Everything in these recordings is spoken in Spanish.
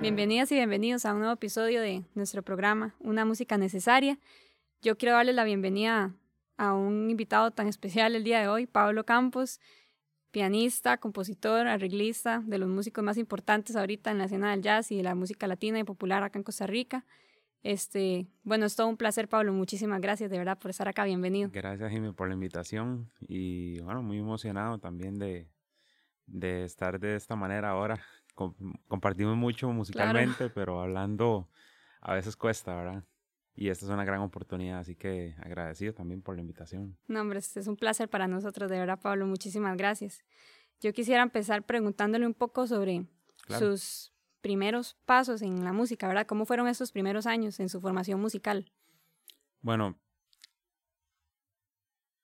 Bienvenidas y bienvenidos a un nuevo episodio de nuestro programa, Una Música Necesaria. Yo quiero darles la bienvenida a un invitado tan especial el día de hoy, Pablo Campos, pianista, compositor, arreglista, de los músicos más importantes ahorita en la escena del jazz y de la música latina y popular acá en Costa Rica. Este, bueno, es todo un placer, Pablo. Muchísimas gracias de verdad por estar acá. Bienvenido. Gracias, Jimmy, por la invitación y bueno, muy emocionado también de, de estar de esta manera ahora. compartimos mucho musicalmente, pero hablando a veces cuesta, ¿verdad? Y esta es una gran oportunidad, así que agradecido también por la invitación. No, hombre, es un placer para nosotros, de verdad, Pablo. Muchísimas gracias. Yo quisiera empezar preguntándole un poco sobre sus primeros pasos en la música, ¿verdad? ¿Cómo fueron esos primeros años en su formación musical? Bueno,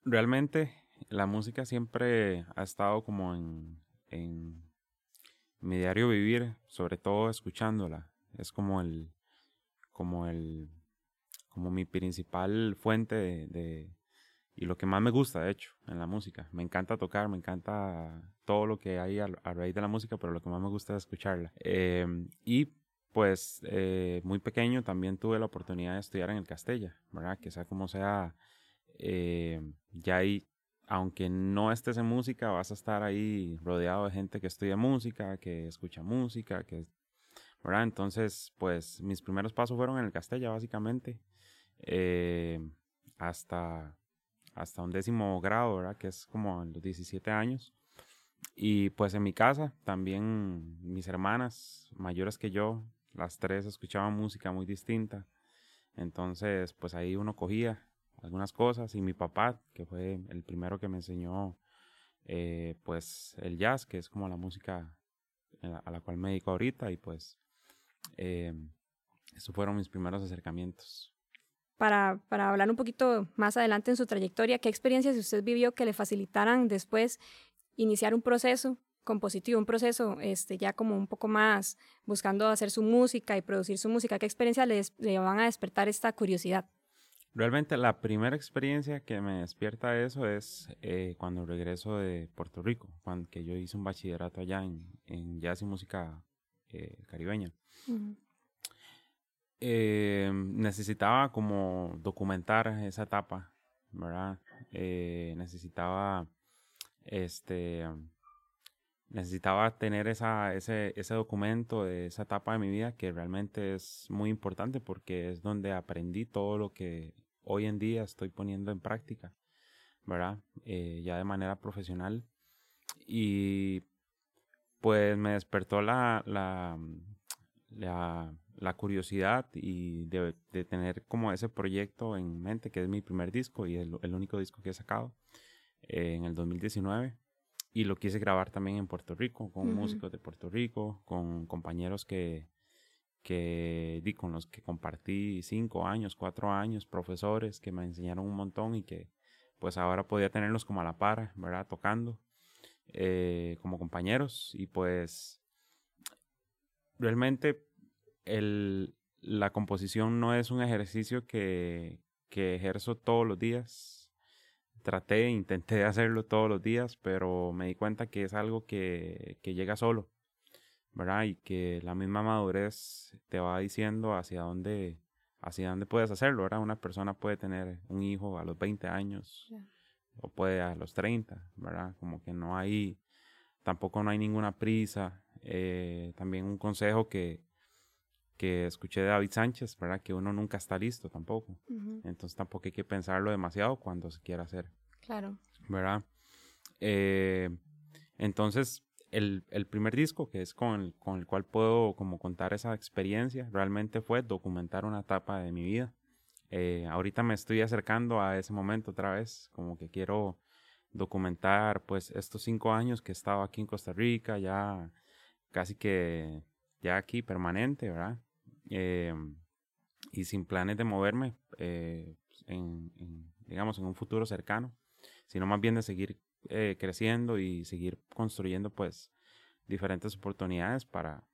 realmente la música siempre ha estado como en, en mi diario vivir, sobre todo escuchándola. Es como el, como el, como mi principal fuente de, y lo que más me gusta, de hecho, en la música. Me encanta tocar, me encanta todo lo que hay a, raíz de la música, pero lo que más me gusta es escucharla. Em, y pues eh, muy pequeño también tuve la oportunidad de estudiar en el Castella, ¿verdad? Que sea como sea, eh, ya ahí, aunque no estés en música, vas a estar ahí rodeado de gente que estudia música, que escucha música, que, ¿verdad? Entonces, pues mis primeros pasos fueron en el Castella, básicamente, eh, hasta hasta un décimo grado, ¿verdad? Que es como en los 17 años. Y pues en mi casa también mis hermanas mayores que yo, las tres escuchaban música muy distinta. Entonces, pues ahí uno cogía algunas cosas y mi papá, que fue el primero que me enseñó eh, pues el jazz, que es como la música a la cual me dedico ahorita y pues eh, esos fueron mis primeros acercamientos para, para, hablar un poquito más adelante en su trayectoria, ¿qué experiencias usted vivió que le facilitaran después iniciar un proceso compositivo, un proceso este, ya como un poco más buscando hacer su música y producir su música? ¿Qué experiencias le, le van a despertar esta curiosidad? Realmente la primera experiencia que me despierta eso es eh, cuando regreso de Puerto Rico, cuando que yo hice un bachillerato allá en, en jazz y música eh, caribeña eh, necesitaba como documentar esa etapa, ¿verdad? Eh, necesitaba, este, necesitaba tener esa, ese, ese documento de esa etapa de mi vida que realmente es muy importante porque es donde aprendí todo lo que hoy en día estoy poniendo en práctica, ¿verdad? Eh, ya de manera profesional. Y pues me despertó la, la, la la curiosidad y de, tener como ese proyecto en mente, que es mi primer disco y el, el único disco que he sacado eh, en el 2019. Y lo quise grabar también en Puerto Rico, con músicos de Puerto Rico, con compañeros que, que di, con los que compartí cinco años, cuatro años, profesores que me enseñaron un montón y que pues ahora podía tenerlos como a la par, ¿verdad? Tocando eh, como compañeros y pues realmente el, la composición no es un ejercicio que, que ejerzo todos los días. Traté, intenté hacerlo todos los días, pero me di cuenta que es algo que, que llega solo, ¿verdad? Y que la misma madurez te va diciendo hacia dónde, hacia dónde puedes hacerlo, ¿verdad? Una persona puede tener un hijo a los 20 años o puede a los 30, ¿verdad? Como que no hay, tampoco no hay ninguna prisa. Eh, también un consejo que, que escuché de David Sánchez, ¿verdad? Que uno nunca está listo tampoco. Entonces tampoco hay que pensarlo demasiado cuando se quiera hacer. Claro. ¿Verdad? Eh, entonces, el, primer disco, que es con el, con el cual puedo como contar esa experiencia, realmente fue documentar una etapa de mi vida. Eh, ahorita me estoy acercando a ese momento otra vez, como que quiero documentar pues estos cinco años que he estado aquí en Costa Rica, ya casi que ya aquí permanente, ¿verdad? Em, y sin planes de moverme eh, en, digamos, en un futuro cercano, sino más bien de seguir eh, creciendo y seguir construyendo, pues, diferentes oportunidades para,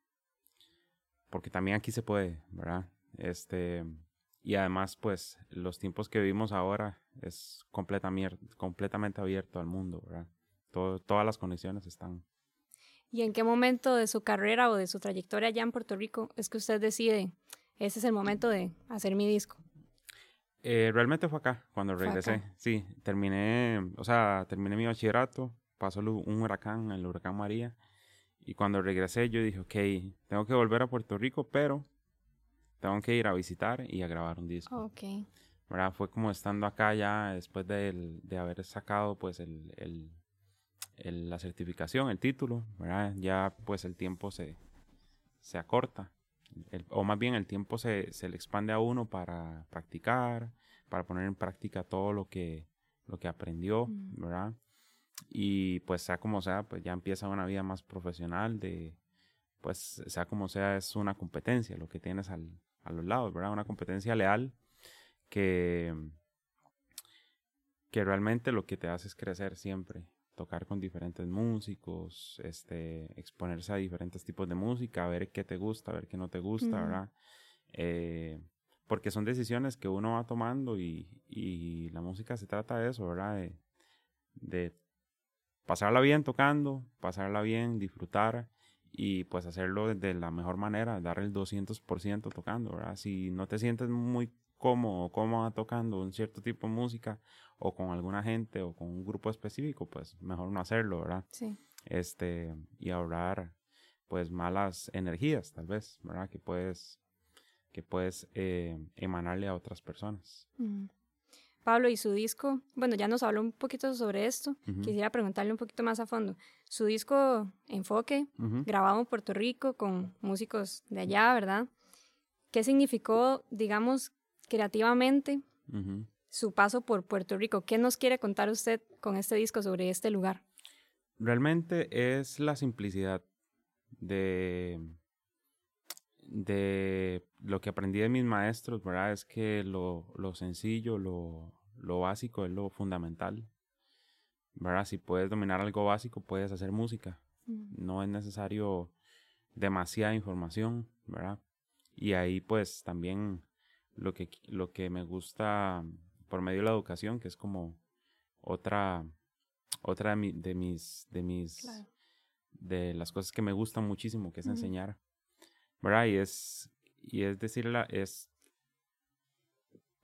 porque también aquí se puede, ¿verdad? Este, y además, pues, los tiempos que vivimos ahora es completamente abierto al mundo, ¿verdad? todas las condiciones están. ¿Y en qué momento de su carrera o de su trayectoria allá en Puerto Rico es que usted decide, ese es el momento de hacer mi disco? Eh, realmente fue acá, cuando regresé. Sí, terminé, o sea, terminé mi bachillerato, pasó un huracán, el huracán María, y cuando regresé yo dije, ok, tengo que volver a Puerto Rico, pero tengo que ir a visitar y a grabar un disco. Ok. ¿Verdad? Fue como estando acá ya después de, de haber sacado pues el, el, la certificación, el título, ¿verdad? Ya pues el tiempo se, se acorta. o más bien el tiempo se, se, le expande a uno para practicar, para poner en práctica todo lo que, lo que aprendió, mm. ¿verdad? Y pues sea como sea, pues ya empieza una vida más profesional de, pues sea como sea, es una competencia lo que tienes al, a los lados, ¿verdad? Una competencia leal que, que realmente lo que te hace es crecer siempre, tocar con diferentes músicos, este, exponerse a diferentes tipos de música, a ver qué te gusta, a ver qué no te gusta, ¿verdad? Eh, porque son decisiones que uno va tomando y, y, la música se trata de eso, ¿verdad? De, de pasarla bien tocando, pasarla bien, disfrutar y pues hacerlo de la mejor manera, dar el 200% tocando, ¿verdad? Si no te sientes muy cómodo, cómoda tocando un cierto tipo de música o con alguna gente o con un grupo específico, pues mejor no hacerlo, ¿verdad? Sí. Este, y ahorrar pues malas energías, tal vez, ¿verdad? Que puedes, que puedes eh, emanarle a otras personas. Pablo, y su disco, bueno, ya nos habló un poquito sobre esto, quisiera preguntarle un poquito más a fondo. Su disco Enfoque, grabado en Puerto Rico con músicos de allá, ¿verdad? ¿Qué significó, digamos, creativamente su paso por Puerto Rico? ¿Qué nos quiere contar usted con este disco sobre este lugar? Realmente es la simplicidad de de lo que aprendí de mis maestros, ¿verdad? Es que lo, lo sencillo, lo, lo, básico es lo fundamental, ¿verdad? Si puedes dominar algo básico, puedes hacer música. No es necesario demasiada información, ¿verdad? Y ahí pues también lo que, lo que me gusta por medio de la educación, que es como otra, otra de, de mis, de mis, de las cosas que me gustan muchísimo, que es enseñar. ¿verdad? Y es, y es decirle, es,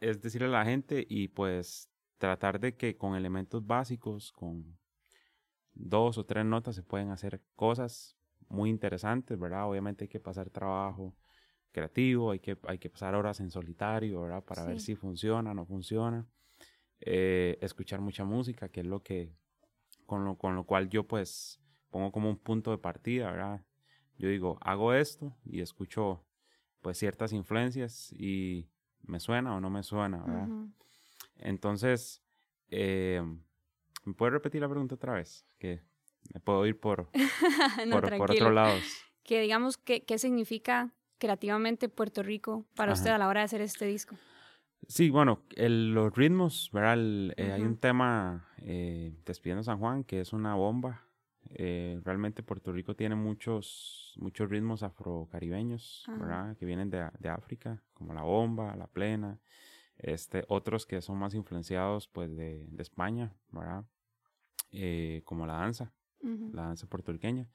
es decirle a la gente y pues tratar de que con elementos básicos, con dos o tres notas se pueden hacer cosas muy interesantes, ¿verdad? Obviamente hay que pasar trabajo creativo, hay que, hay que pasar horas en solitario, ¿verdad? Para ver si funciona, no funciona. Eh, escuchar mucha música, que es lo que, con lo, con lo cual yo pues pongo como un punto de partida, ¿verdad? yo digo, hago esto y escucho pues ciertas influencias y me suena o no me suena, ¿verdad? Entonces, eh, ¿me puedes repetir la pregunta otra vez? Que me puedo ir por, por, por, otros lados. Que digamos, ¿qué, ¿qué significa creativamente Puerto Rico para usted a la hora de hacer este disco? Sí, bueno, los ritmos, ¿verdad? Eh, hay un tema, eh, Despidiendo San Juan, que es una bomba, eh, realmente Puerto Rico tiene muchos, muchos ritmos afrocaribeños, ¿verdad? Que vienen de, de, África, como la bomba, la plena. Este, otros que son más influenciados, pues, de, de España, ¿verdad? Eh, como la danza, la danza puertorriqueña.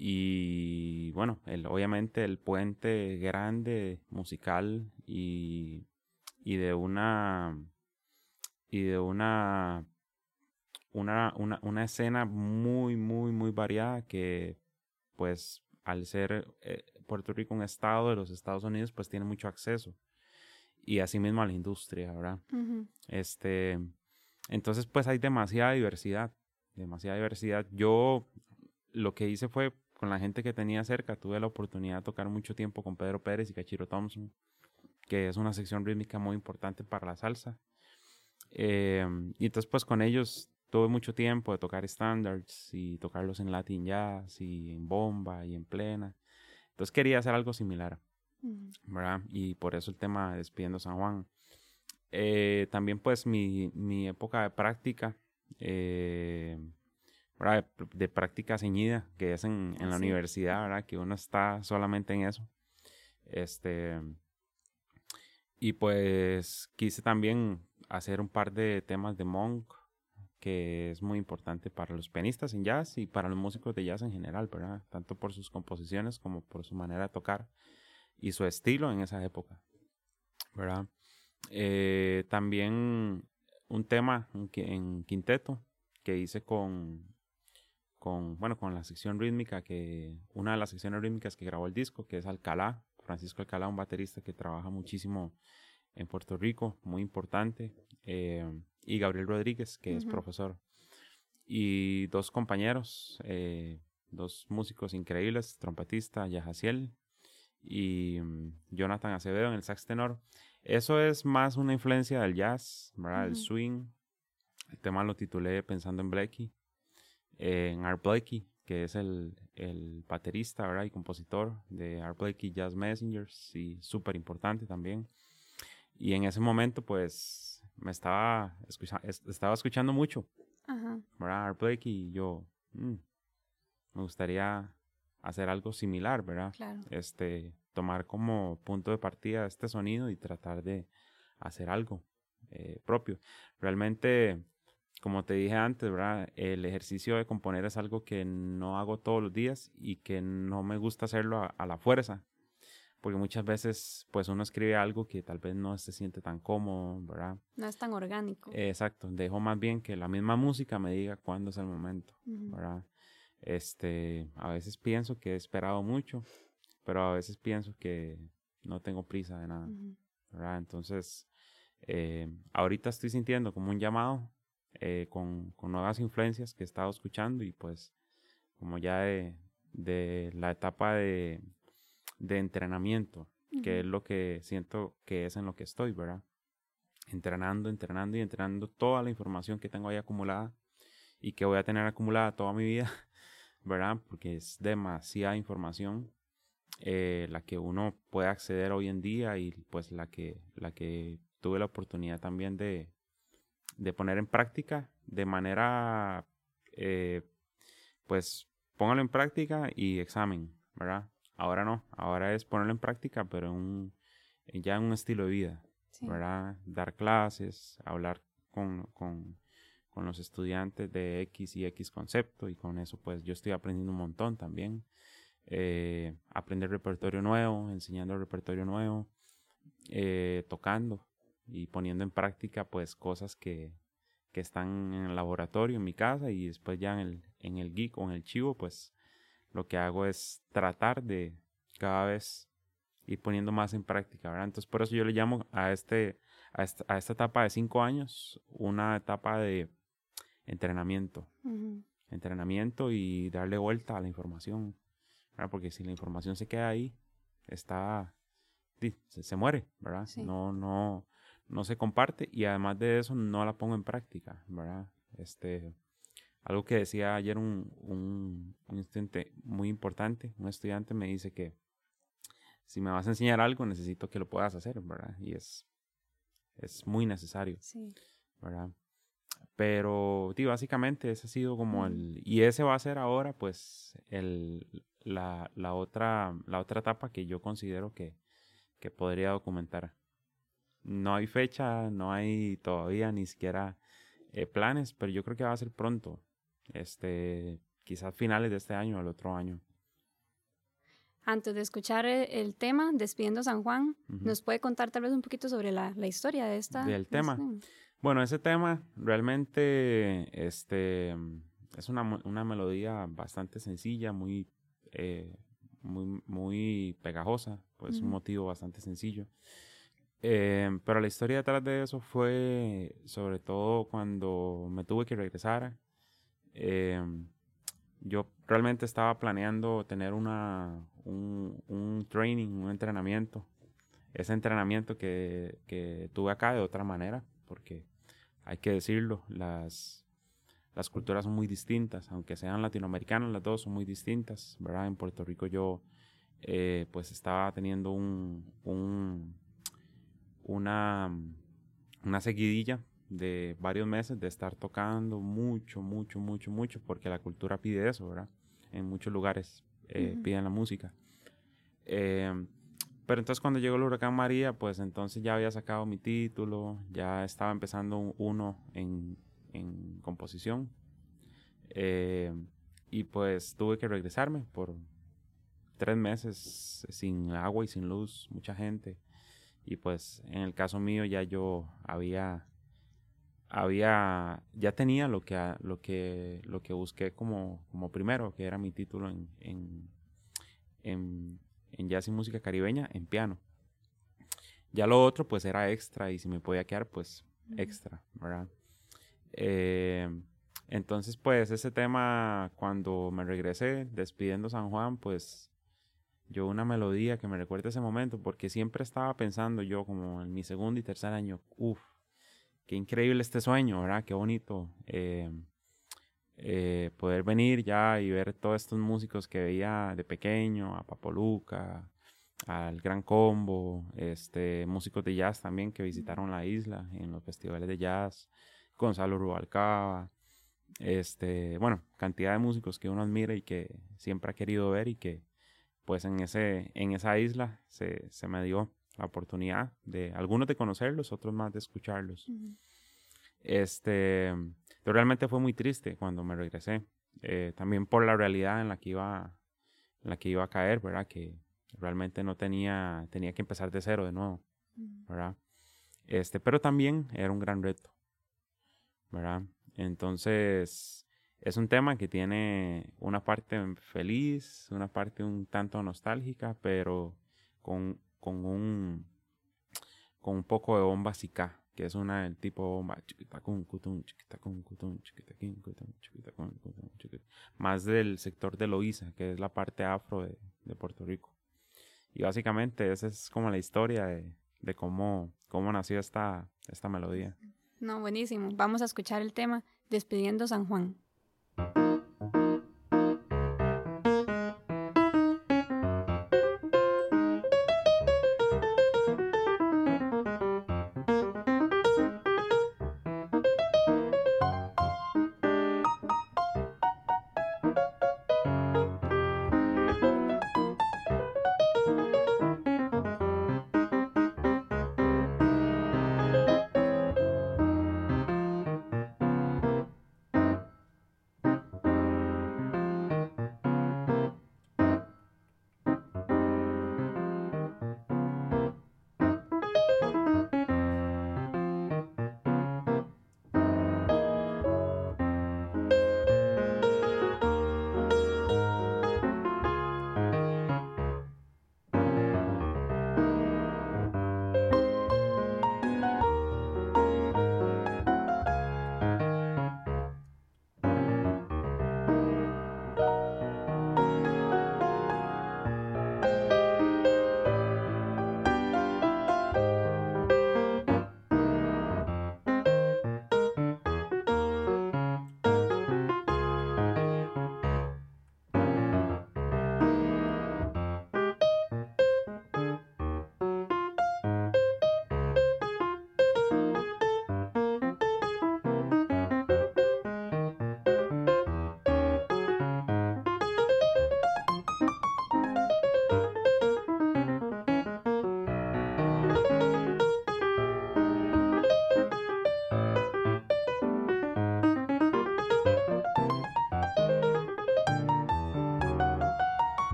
Y bueno, el, obviamente el puente grande musical y, y de una y de una una, una, una escena muy, muy, muy variada que pues al ser eh, Puerto Rico un estado de los Estados Unidos, pues tiene mucho acceso. Y asimismo a la industria, ¿verdad? Este, entonces, pues hay demasiada diversidad, demasiada diversidad. Yo lo que hice fue con la gente que tenía cerca, tuve la oportunidad de tocar mucho tiempo con Pedro Pérez y Cachiro Thompson, que es una sección rítmica muy importante para la salsa. Eh, y entonces, pues con ellos tuve mucho tiempo de tocar standards y tocarlos en Latin Jazz y en bomba y en plena. Entonces quería hacer algo similar, ¿verdad? Y por eso el tema Despidiendo San Juan. Eh, también pues mi, mi, época de práctica, eh, De, práctica ceñida, que es en, en la universidad, ¿verdad? Que uno está solamente en eso. Este, y pues quise también hacer un par de temas de Monk, que es muy importante para los pianistas en jazz y para los músicos de jazz en general, ¿verdad? Tanto por sus composiciones como por su manera de tocar y su estilo en esa época, ¿verdad? Eh, también un tema en quinteto que hice con, con, bueno, con la sección rítmica, que una de las secciones rítmicas que grabó el disco, que es Alcalá, Francisco Alcalá, un baterista que trabaja muchísimo en Puerto Rico, muy importante, eh, y Gabriel Rodríguez, que es profesor. Y dos compañeros, eh, dos músicos increíbles, trompetista Yajaciel y mm, Jonathan Acevedo en el sax tenor. Eso es más una influencia del jazz, ¿verdad? El swing. El tema lo titulé Pensando en Blakey. en Art Blakey, que es el, el baterista, ¿verdad? Y compositor de Art Blakey Jazz Messengers y súper importante también. Y en ese momento, pues, me estaba, estaba escuchando mucho, Ajá. ¿verdad? Art Blakey y yo, mm, me gustaría hacer algo similar, ¿verdad? Claro. Este, tomar como punto de partida este sonido y tratar de hacer algo eh, propio. Realmente, como te dije antes, ¿verdad? El ejercicio de componer es algo que no hago todos los días y que no me gusta hacerlo a, la fuerza. Porque muchas veces, pues uno escribe algo que tal vez no se siente tan cómodo, ¿verdad? No es tan orgánico. exacto. Dejo más bien que la misma música me diga cuándo es el momento, ¿verdad? Este, a veces pienso que he esperado mucho pero a veces pienso que no tengo prisa de nada, ¿verdad? Entonces, eh, ahorita estoy sintiendo como un llamado eh, con, con, nuevas influencias que he estado escuchando y pues como ya de, de la etapa de, de entrenamiento, que es lo que siento que es en lo que estoy, ¿verdad? Entrenando, entrenando y entrenando toda la información que tengo ahí acumulada y que voy a tener acumulada toda mi vida, ¿verdad? Porque es demasiada información eh, la que uno puede acceder hoy en día y pues la que, la que tuve la oportunidad también de, de poner en práctica de manera, eh, pues póngalo en práctica y examen, ¿verdad? Ahora no, ahora es ponerlo en práctica, pero un, ya en un estilo de vida, ¿verdad? Dar clases, hablar con, con, con los estudiantes de X y X concepto y con eso pues yo estoy aprendiendo un montón también eh, aprender repertorio nuevo, enseñando repertorio nuevo, eh, tocando y poniendo en práctica pues cosas que, que, están en el laboratorio en mi casa y después ya en el, en el geek o en el chivo pues lo que hago es tratar de cada vez ir poniendo más en práctica, ¿verdad? Entonces por eso yo le llamo a, este, a, esta, a esta etapa de cinco años una etapa de entrenamiento. Entrenamiento y darle vuelta a la información. Porque si la información se queda ahí, está, se, muere, ¿verdad? No, no, no se comparte y además de eso no la pongo en práctica, ¿verdad? Este, algo que decía ayer un, un, un estudiante muy importante, un estudiante me dice que si me vas a enseñar algo necesito que lo puedas hacer, ¿verdad? Y es, es muy necesario, ¿verdad? Pero, sí, básicamente ese ha sido como el... Y ese va a ser ahora, pues, el, la, la, otra, la otra etapa que yo considero que, que podría documentar. No hay fecha, no hay todavía ni siquiera eh, planes, pero yo creo que va a ser pronto. Este, quizás finales de este año o el otro año. Antes de escuchar eh, el, tema, Despidiendo San Juan, ¿nos puede contar tal vez un poquito sobre la, la historia de esta? Del tema. Bueno, ese tema realmente este, es una, una melodía bastante sencilla, muy eh, muy, muy pegajosa, pues un motivo bastante sencillo. Em, pero la historia detrás de eso fue sobre todo cuando me tuve que regresar. Em, yo realmente estaba planeando tener una, un, un, training, un entrenamiento. Ese entrenamiento que, que tuve acá de otra manera, porque hay que decirlo, las, las culturas son muy distintas, aunque sean latinoamericanas, las dos son muy distintas, ¿verdad? En Puerto Rico yo eh, pues estaba teniendo un, una, una seguidilla de varios meses de estar tocando mucho, mucho, mucho, mucho, porque la cultura pide eso, ¿verdad? En muchos lugares eh, piden la música. Eh, pero entonces cuando llegó el huracán María, pues entonces ya había sacado mi título, ya estaba empezando uno en, en composición. Eh, y pues tuve que regresarme por tres meses sin agua y sin luz, mucha gente. Y pues en el caso mío ya yo había, había, ya tenía lo que, lo que, lo que busqué como, como primero, que era mi título en, en, en en jazz y música caribeña en piano. Ya lo otro pues era extra y si me podía quedar pues extra, ¿verdad? Eh, entonces pues ese tema cuando me regresé despidiendo San Juan pues yo una melodía que me recuerda ese momento porque siempre estaba pensando yo como en mi segundo y tercer año, uff, qué increíble este sueño, ¿verdad? Qué bonito. Eh, eh, poder venir ya y ver todos estos músicos que veía de pequeño, a Papoluca, al Gran Combo, este, músicos de jazz también que visitaron la isla en los festivales de jazz, Gonzalo Rubalcaba, este, bueno, cantidad de músicos que uno admira y que siempre ha querido ver y que pues en, ese, en esa isla se, se me dio la oportunidad de algunos de conocerlos, otros más de escucharlos. Este, pero realmente fue muy triste cuando me regresé. Eh, también por la realidad en la que iba, en la que iba a caer, ¿verdad? Que realmente no tenía, tenía que empezar de cero de nuevo, ¿verdad? Este, pero también era un gran reto, ¿verdad? Entonces, es un tema que tiene una parte feliz, una parte un tanto nostálgica, pero con, con un con un poco de bomba sica que es una del tipo más del sector de Loíza, que es la parte afro de, de, Puerto Rico. Y básicamente esa es como la historia de, de cómo, cómo nació esta, esta melodía. No, buenísimo. Vamos a escuchar el tema Despidiendo San Juan.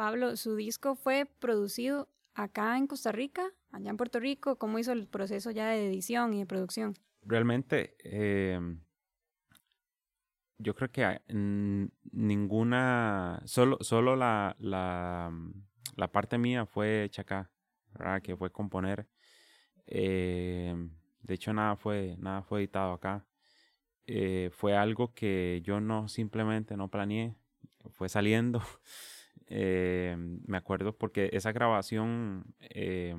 Pablo, su disco fue producido acá en Costa Rica, allá en Puerto Rico. ¿Cómo hizo el proceso ya de edición y de producción? Realmente, em, yo creo que ninguna, solo, solo la, la, la, parte mía fue hecha acá. Que fue componer. Em, de hecho, nada fue, nada fue editado acá. Eh, fue algo que yo no simplemente no planeé, fue saliendo. Eh, me acuerdo porque esa grabación eh,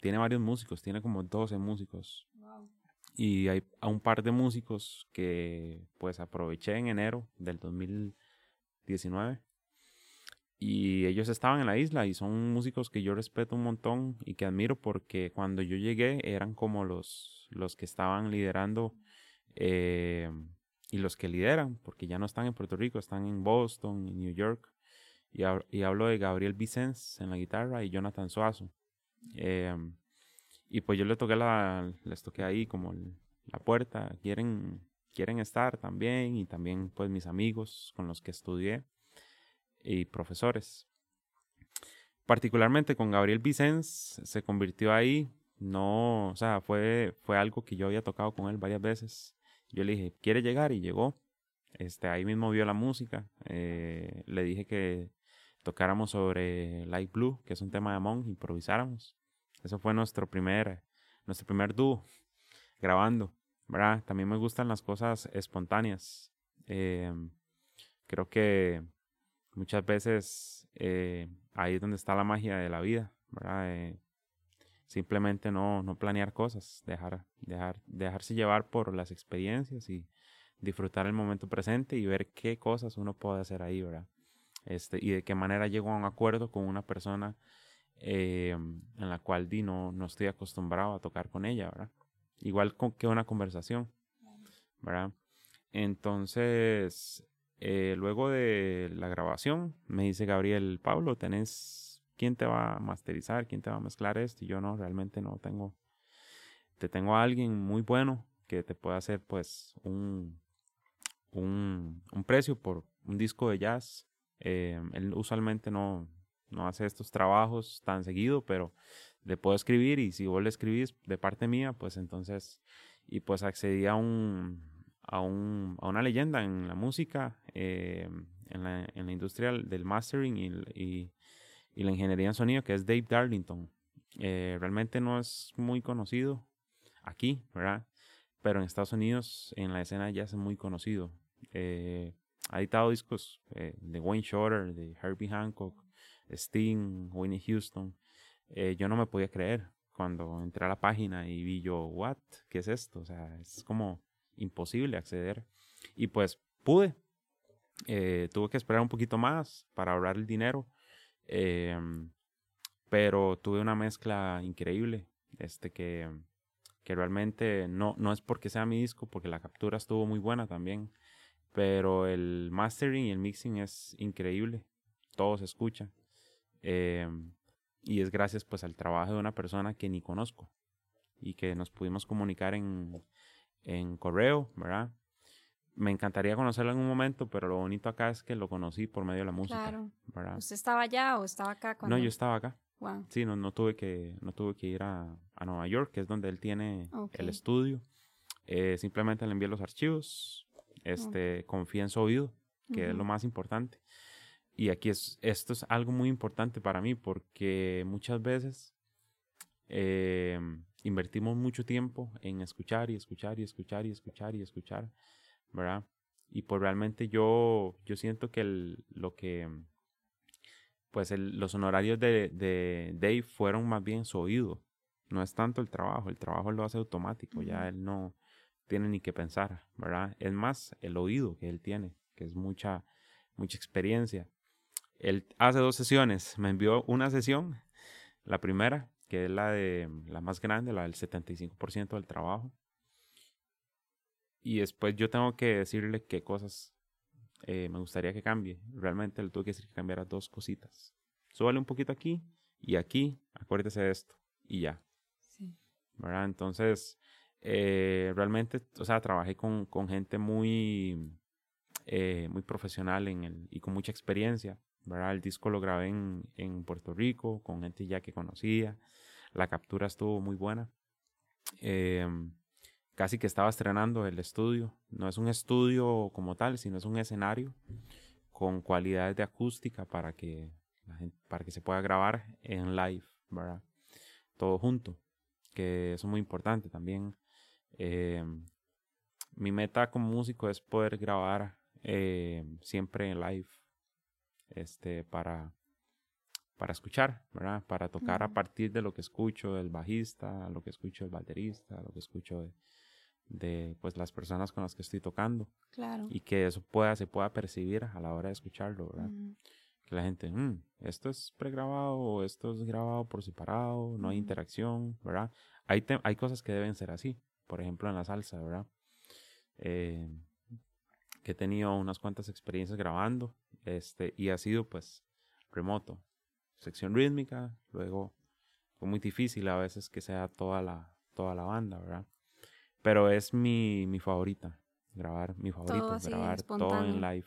tiene varios músicos, tiene como 12 músicos. Y hay a un par de músicos que pues aproveché en enero del 2019. Y ellos estaban en la isla y son músicos que yo respeto un montón y que admiro porque cuando yo llegué eran como los, los que estaban liderando eh, y los que lideran, porque ya no están en Puerto Rico, están en Boston, en New York. Y, hablo de Gabriel Vicens en la guitarra y Jonathan Suazo. Em, y pues yo le toqué la, les toqué ahí como la puerta, quieren, quieren estar también y también pues mis amigos con los que estudié y profesores. Particularmente con Gabriel Vicens se convirtió ahí, no, o sea, fue, fue algo que yo había tocado con él varias veces yo le dije, ¿quiere llegar? Y llegó. Este, ahí mismo vio la música. Eh, le dije que tocáramos sobre Light Blue, que es un tema de Amon, improvisáramos. Eso fue nuestro primer, nuestro primer dúo, grabando. ¿verdad? También me gustan las cosas espontáneas. Em, creo que muchas veces eh, ahí es donde está la magia de la vida. ¿verdad? Eh, simplemente no, no planear cosas, dejar, dejar, dejarse llevar por las experiencias y disfrutar el momento presente y ver qué cosas uno puede hacer ahí, ¿verdad? Este, y de qué manera llego a un acuerdo con una persona eh, en la cual di, no, no estoy acostumbrado a tocar con ella, ¿verdad? Igual con, que una conversación, ¿verdad? Entonces, eh, luego de la grabación, me dice Gabriel, Pablo, tenés quién te va a masterizar, quién te va a mezclar esto. Y yo no, realmente no tengo. Te tengo a alguien muy bueno que te pueda hacer pues un, un, un precio por un disco de jazz. Eh, él usualmente no, no hace estos trabajos tan seguido, pero le puedo escribir y si vos le escribís de parte mía, pues entonces, y pues accedí a un, a, un, a una leyenda en la música, eh, en, la, en la industria del mastering y, y, y la ingeniería en sonido, que es Dave Darlington. Eh, realmente no es muy conocido aquí, ¿verdad? Pero en Estados Unidos, en la escena ya es muy conocido. Ha editado discos eh, de Wayne Shorter, de Herbie Hancock, Sting, Winnie Houston. yo no me podía creer cuando entré a la página y vi yo, ¿what? ¿Qué es esto? O sea, es como imposible acceder. Y pues pude. tuve que esperar un poquito más para ahorrar el dinero Em, pero tuve una mezcla increíble, este que, que realmente no, no es porque sea mi disco, porque la captura estuvo muy buena también, pero el mastering y el mixing es increíble, todo se escucha. Em, y es gracias pues al trabajo de una persona que ni conozco y que nos pudimos comunicar en, en correo, ¿verdad? me encantaría conocerlo en un momento, pero lo bonito acá es que lo conocí por medio de la música. Claro. ¿Usted estaba allá o estaba acá? No, yo estaba acá. Wow. Sí, no, no, tuve que, no tuve que ir a, a Nueva York, que es donde él tiene el estudio. Eh, simplemente le envié los archivos, este, confía en su oído, que es lo más importante. Y aquí es, esto es algo muy importante para mí porque muchas veces eh, invertimos mucho tiempo en escuchar y escuchar y escuchar y escuchar y escuchar ¿verdad? Y pues realmente yo, yo siento que el, lo que, pues el, los honorarios de, de, Dave fueron más bien su oído. No es tanto el trabajo, el trabajo lo hace automático, ya él no tiene ni que pensar, ¿verdad? Es más el oído que él tiene, que es mucha, mucha experiencia. Él hace dos sesiones, me envió una sesión, la primera, que es la de la más grande, la del 75% del trabajo, y después yo tengo que decirle qué cosas eh, me gustaría que cambie. Realmente le tuve que decir que cambiara dos cositas. Súbale un poquito aquí y aquí, acuérdese de esto y ya. Sí. ¿Verdad? Entonces, eh, realmente, o sea, trabajé con, con gente muy, eh, muy profesional en el, y con mucha experiencia. El disco lo grabé en, en Puerto Rico con gente ya que conocía. La captura estuvo muy buena. Em, casi que estaba estrenando el estudio. No es un estudio como tal, sino es un escenario con cualidades de acústica para que, para que se pueda grabar en live, ¿verdad? Todo junto, que eso es muy importante también. Em, mi meta como músico es poder grabar em, siempre en live, este, para, para escuchar, ¿verdad? Para tocar a partir de lo que escucho del bajista, lo que escucho del baterista, lo que escucho de, de pues las personas con las que estoy tocando. Claro. Y que eso pueda, se pueda percibir a la hora de escucharlo, ¿verdad? Que la gente, mm, esto es pregrabado o esto es grabado por separado, no hay interacción, ¿verdad? Hay, hay cosas que deben ser así, por ejemplo en la salsa, ¿verdad? Eh, que he tenido unas cuantas experiencias grabando, este, y ha sido pues remoto, sección rítmica, luego fue muy difícil a veces que sea toda la, toda la banda, ¿verdad? Pero es mi, mi favorita, grabar, mi favorito, grabar todo en live.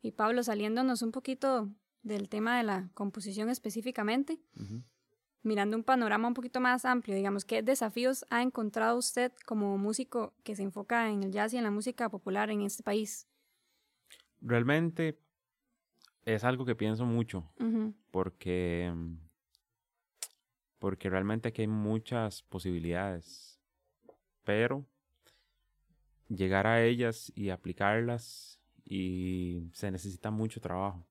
Y Pablo, saliéndonos un poquito del tema de la composición específicamente, mirando un panorama un poquito más amplio, digamos, ¿qué desafíos ha encontrado usted como músico que se enfoca en el jazz y en la música popular en este país? Realmente es algo que pienso mucho, porque, porque realmente aquí hay muchas posibilidades pero llegar a ellas y aplicarlas y se necesita mucho trabajo.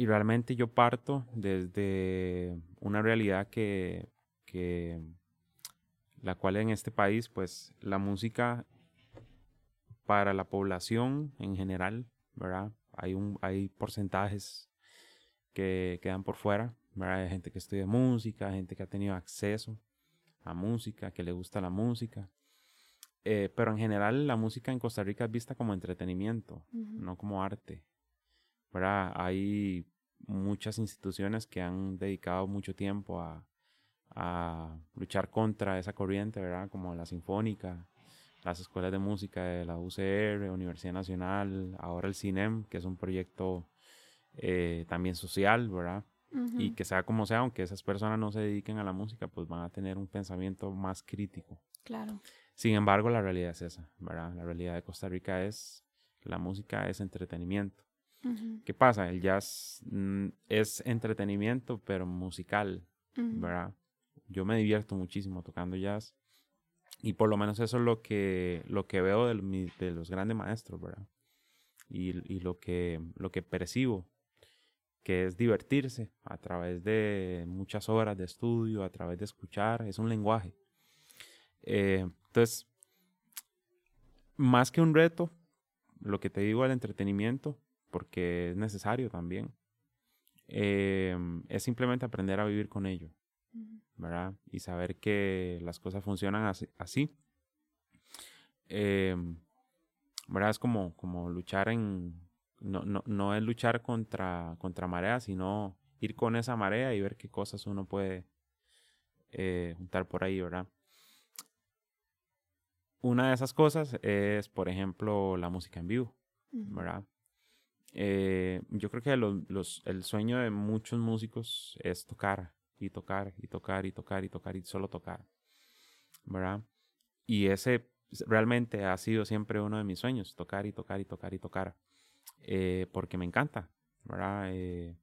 Y realmente yo parto desde una realidad que, que la cual en este país, pues la música para la población en general, ¿verdad? Hay, un, hay porcentajes que quedan por fuera, ¿verdad? Hay gente que estudia música, gente que ha tenido acceso a música, que le gusta la música. Eh, pero en general la música en Costa Rica es vista como entretenimiento, no como arte. ¿Verdad? Hay muchas instituciones que han dedicado mucho tiempo a, a luchar contra esa corriente, ¿verdad? Como la Sinfónica, las escuelas de música de la UCR, Universidad Nacional, ahora el CINEM, que es un proyecto eh, también social, ¿verdad? Y que sea como sea, aunque esas personas no se dediquen a la música, pues van a tener un pensamiento más crítico. Claro. Sin embargo, la realidad es esa, ¿verdad? La realidad de Costa Rica es, la música es entretenimiento. ¿Qué pasa? El jazz mm, es entretenimiento, pero musical, ¿verdad? Yo me divierto muchísimo tocando jazz. Y por lo menos eso es lo que, lo que veo de, de los grandes maestros, ¿verdad? Y, y, lo, que, lo que percibo que es divertirse a través de muchas horas de estudio, a través de escuchar, es un lenguaje. Eh, entonces, más que un reto, lo que te digo el entretenimiento, porque es necesario también, eh, es simplemente aprender a vivir con ello, ¿verdad? Y saber que las cosas funcionan así. Eh, ¿Verdad? Es como, como luchar en, no, no, no es luchar contra, contra marea, sino ir con esa marea y ver qué cosas uno puede eh, juntar por ahí, ¿verdad? Una de esas cosas es, por ejemplo, la música en vivo, ¿verdad? Eh, yo creo que los, el sueño de muchos músicos es tocar y tocar y tocar y tocar y tocar y solo tocar, ¿verdad? Y ese realmente ha sido siempre uno de mis sueños, tocar y tocar y tocar y tocar. Eh, porque me encanta. Eh,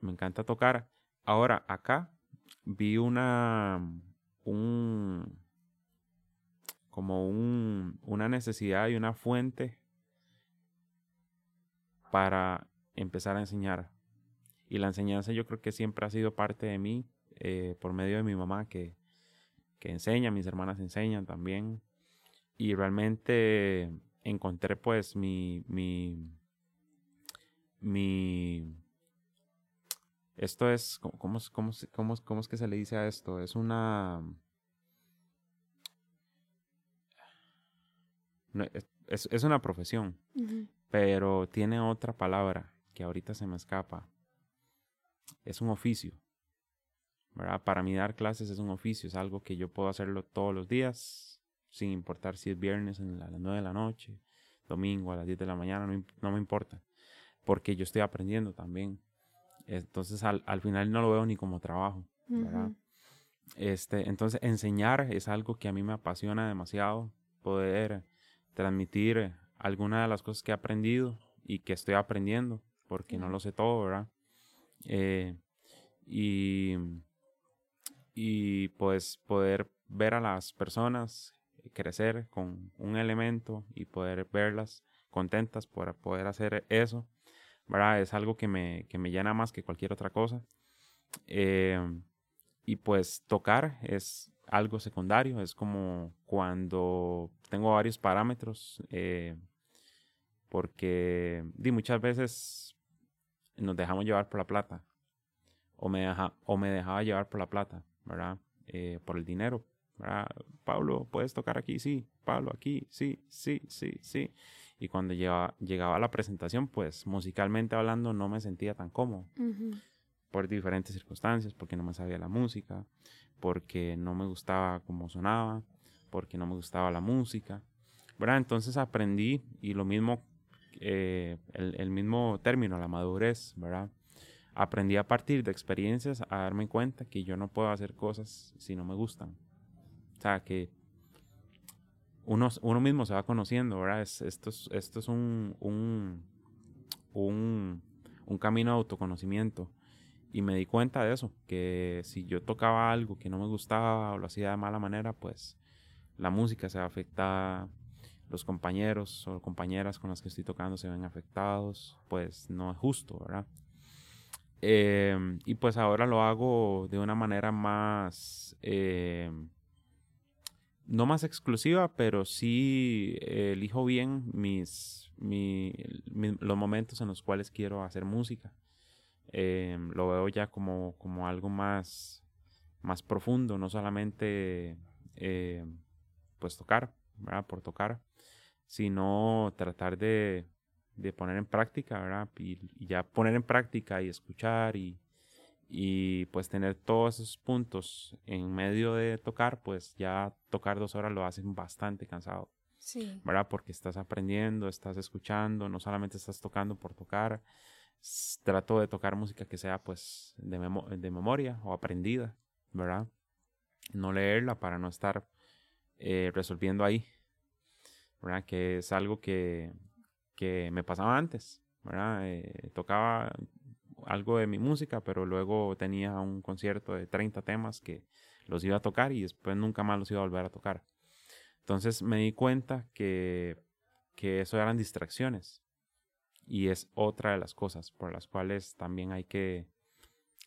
me encanta tocar. Ahora, acá vi una, un, como un, una necesidad y una fuente para empezar a enseñar. Y la enseñanza yo creo que siempre ha sido parte de mí, eh, por medio de mi mamá que, que enseña, mis hermanas enseñan también. Y realmente encontré pues mi, mi, mi, esto es, ¿cómo, cómo, cómo, cómo es que se le dice a esto? Es una, es, una profesión, pero tiene otra palabra que ahorita se me escapa. Es un oficio. ¿verdad? Para mí dar clases es un oficio, es algo que yo puedo hacerlo todos los días, sin importar si es viernes a las 9 de la noche, domingo a las 10 de la mañana, no, me importa. porque yo estoy aprendiendo también. Entonces al, al final no lo veo ni como trabajo, ¿verdad? este, entonces enseñar es algo que a mí me apasiona demasiado, poder transmitir algunas de las cosas que he aprendido y que estoy aprendiendo, porque no lo sé todo, ¿verdad? Eh, y, y pues poder ver a las personas crecer con un elemento y poder verlas contentas por poder hacer eso, ¿verdad? Es algo que me, que me llena más que cualquier otra cosa. Eh, y pues tocar es algo secundario, es como cuando tengo varios parámetros, eh, porque di, muchas veces nos dejamos llevar por la plata, o me, deja, o me dejaba llevar por la plata, ¿verdad? Eh, por el dinero, ¿verdad? Pablo, ¿puedes tocar aquí? Sí, Pablo, aquí, sí, sí, sí, sí. Y cuando llegaba, llegaba a la presentación, pues musicalmente hablando no me sentía tan cómodo. Por diferentes circunstancias, porque no me sabía la música, porque no me gustaba cómo sonaba, porque no me gustaba la música. ¿verdad? Entonces aprendí y lo mismo, eh, el, mismo término, la madurez, ¿verdad? Aprendí a partir de experiencias a darme cuenta que yo no puedo hacer cosas si no me gustan. O sea, que uno, uno mismo se va conociendo, ¿verdad? Es, esto, es, esto es un, un, un, un camino de autoconocimiento. Y me di cuenta de eso, que si yo tocaba algo que no me gustaba o lo hacía de mala manera, pues la música se va a afectar, los compañeros o compañeras con las que estoy tocando se ven afectados, pues no es justo, ¿verdad? Eh, y pues ahora lo hago de una manera más... Eh, no más exclusiva, pero sí elijo bien mis, los momentos en los cuales quiero hacer música. Em, lo veo ya como, como algo más, más profundo, no solamente pues tocar, ¿verdad? Por tocar, sino tratar de, de poner en práctica, ¿verdad? y, ya poner en práctica y escuchar y, y pues tener todos esos puntos en medio de tocar, pues ya tocar dos horas lo hacen bastante cansado. Sí. ¿Verdad? Porque estás aprendiendo, estás escuchando, no solamente estás tocando por tocar. Trato de tocar música que sea pues de, de memoria o aprendida, ¿verdad? No leerla para no estar eh, resolviendo ahí, ¿verdad? Que es algo que, que me pasaba antes. Eh, tocaba algo de mi música, pero luego tenía un concierto de 30 temas que los iba a tocar y después nunca más los iba a volver a tocar. Entonces me di cuenta que, que eso eran distracciones y es otra de las cosas por las cuales también hay que,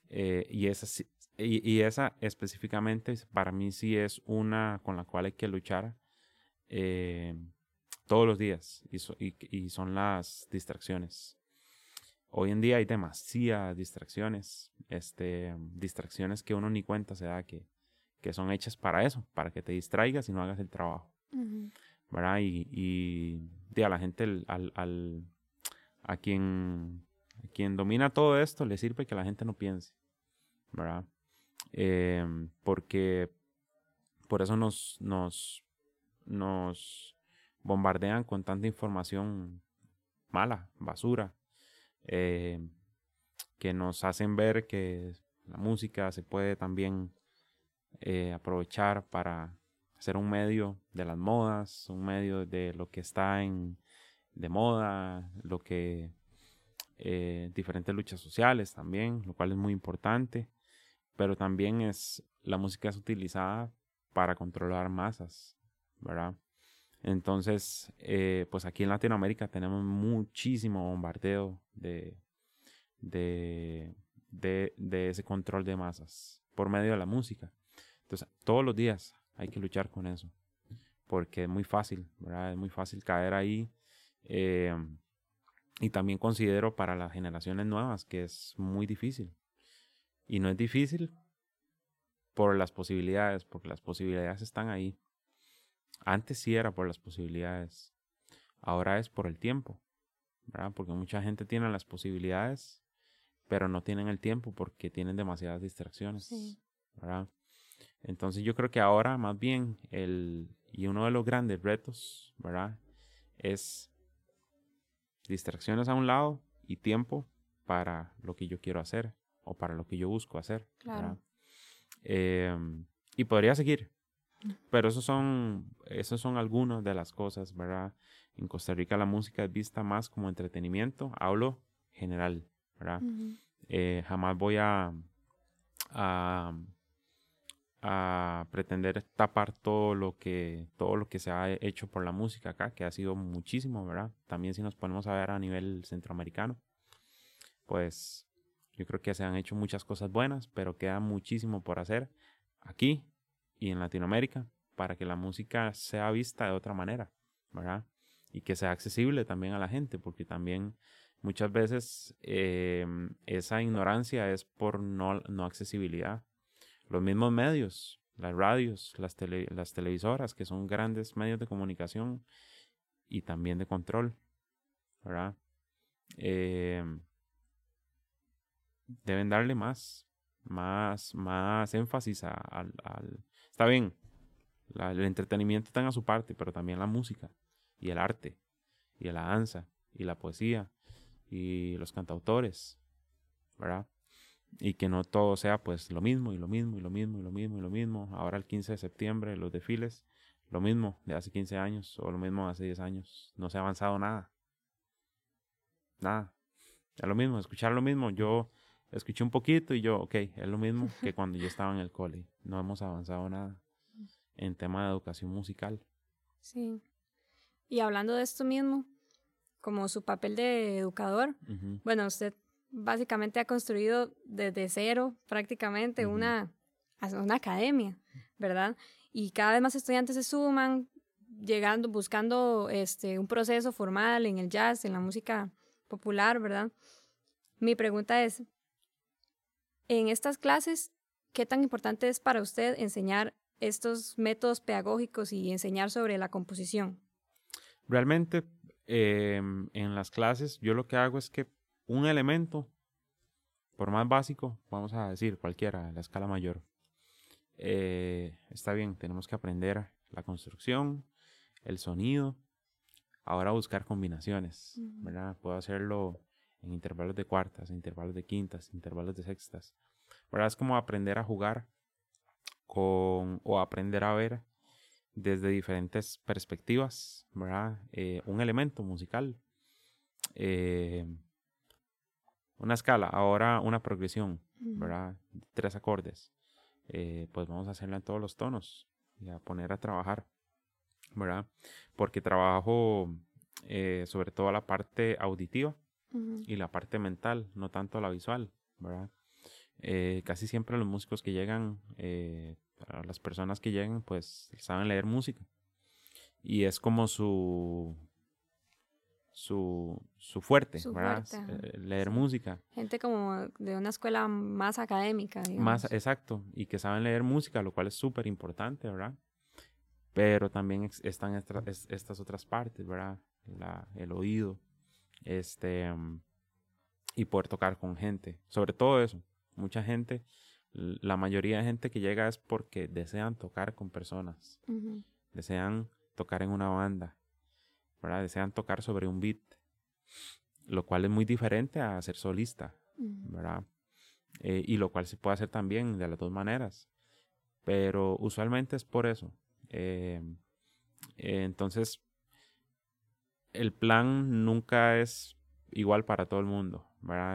eh, y, esa, y, esa específicamente para mí sí es una con la cual hay que luchar eh, todos los días y, y son las distracciones. Hoy en día hay demasiadas distracciones, este, distracciones que uno ni cuenta se da que, que son hechas para eso, para que te distraigas y no hagas el trabajo. ¿Verdad? Y, y, a la gente, al, al, a, quien, a quien domina todo esto, le sirve que la gente no piense. ¿Verdad? Em, porque por eso nos, nos, nos bombardean con tanta información mala, basura, eh, que nos hacen ver que la música se puede también eh, aprovechar para ser un medio de las modas, un medio de lo que está en, de moda, lo que eh, diferentes luchas sociales también, lo cual es muy importante, pero también es la música es utilizada para controlar masas, ¿verdad? Entonces, eh, pues aquí en Latinoamérica tenemos muchísimo bombardeo de, de, de, ese control de masas por medio de la música. Entonces, todos los días hay que luchar con eso, porque es muy fácil, ¿verdad? Es muy fácil caer ahí. Eh, y también considero para las generaciones nuevas que es muy difícil. Y no es difícil por las posibilidades, porque las posibilidades están ahí. Antes sí era por las posibilidades, ahora es por el tiempo, ¿verdad? Porque mucha gente tiene las posibilidades, pero no tienen el tiempo porque tienen demasiadas distracciones, ¿verdad? Entonces yo creo que ahora más bien el, y uno de los grandes retos, ¿verdad? Es distracciones a un lado y tiempo para lo que yo quiero hacer o para lo que yo busco hacer. Claro. Em, y podría seguir, pero esos son, esos son algunas de las cosas, ¿verdad? En Costa Rica la música es vista más como entretenimiento, hablo general, ¿verdad? Eh, jamás voy a, a, a, pretender tapar todo lo que todo lo que se ha hecho por la música acá, que ha sido muchísimo, ¿verdad? También si nos ponemos a ver a nivel centroamericano, pues yo creo que se han hecho muchas cosas buenas, pero queda muchísimo por hacer aquí y en Latinoamérica para que la música sea vista de otra manera, ¿verdad? Y que sea accesible también a la gente, porque también muchas veces em, esa ignorancia es por no, no, accesibilidad. Los mismos medios, las radios, las, las televisoras, que son grandes medios de comunicación y también de control, ¿verdad? Em, deben darle más, más, más énfasis al, al, Está bien, el entretenimiento está a su parte, pero también la música y el arte y la danza y la poesía y los cantautores, ¿verdad? Y que no todo sea pues lo mismo y lo mismo y lo mismo y lo mismo y lo mismo. Ahora el 15 de septiembre los desfiles, lo mismo de hace 15 años o lo mismo de hace 10 años. No se ha avanzado nada. Nada. Es lo mismo, escuchar lo mismo. Yo escuché un poquito y yo, ok, es lo mismo que cuando yo estaba en el cole. No hemos avanzado nada en tema de educación musical. Sí. Y hablando de esto mismo, como su papel de educador, bueno, usted básicamente ha construido desde cero prácticamente una, una academia, ¿verdad? Y cada vez más estudiantes se suman, llegando, buscando este, un proceso formal en el jazz, en la música popular, ¿verdad? Mi pregunta es, en estas clases, ¿qué tan importante es para usted enseñar estos métodos pedagógicos y enseñar sobre la composición? Realmente, em, en las clases, yo lo que hago es que un elemento, por más básico, vamos a decir cualquiera, la escala mayor, eh, está bien, tenemos que aprender la construcción, el sonido, ahora buscar combinaciones, ¿verdad? Puedo hacerlo en intervalos de cuartas, intervalos de quintas, intervalos de sextas. ¿Verdad? Es como aprender a jugar con, o aprender a ver desde diferentes perspectivas, ¿verdad? Eh, un elemento musical, eh, una escala, ahora una progresión, ¿verdad? Tres acordes. Eh, pues vamos a hacerla en todos los tonos y a poner a trabajar, ¿verdad? Porque trabajo sobre todo la parte auditiva y la parte mental, no tanto la visual, ¿verdad? Eh, casi siempre los músicos que llegan, eh, las personas que llegan, pues saben leer música. Y es como su su, su fuerte, ¿verdad? Eh, leer música. Gente como de una escuela más académica. Digamos. Más, exacto, y que saben leer música, lo cual es súper importante, ¿verdad? Pero también están estas, estas otras partes, ¿verdad? La, el oído, este, mm, y poder tocar con gente. Sobre todo eso, mucha gente, la mayoría de gente que llega es porque desean tocar con personas, desean tocar en una banda, ¿verdad? Desean tocar sobre un beat, lo cual es muy diferente a ser solista, ¿verdad? Eh, y lo cual se puede hacer también de las dos maneras, pero usualmente es por eso. Eh, eh, entonces, el plan nunca es igual para todo el mundo.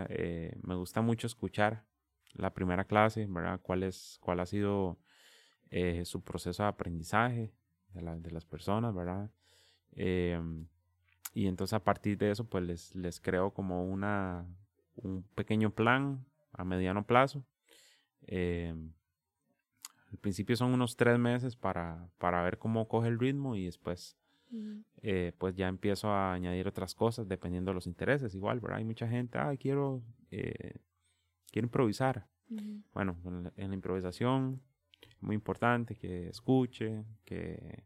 Eh, me gusta mucho escuchar la primera clase, ¿verdad? ¿Cuál, es, cuál ha sido eh, su proceso de aprendizaje de, las personas, ¿verdad? Em, y entonces a partir de eso, pues les, les creo como una, un pequeño plan a mediano plazo. Em, al principio son unos tres meses para, para ver cómo coge el ritmo y después eh, pues ya empiezo a añadir otras cosas dependiendo de los intereses. Igual, ¿verdad? Hay mucha gente, ah, quiero, eh, quiero improvisar. Bueno, en la, improvisación, muy importante que escuche, que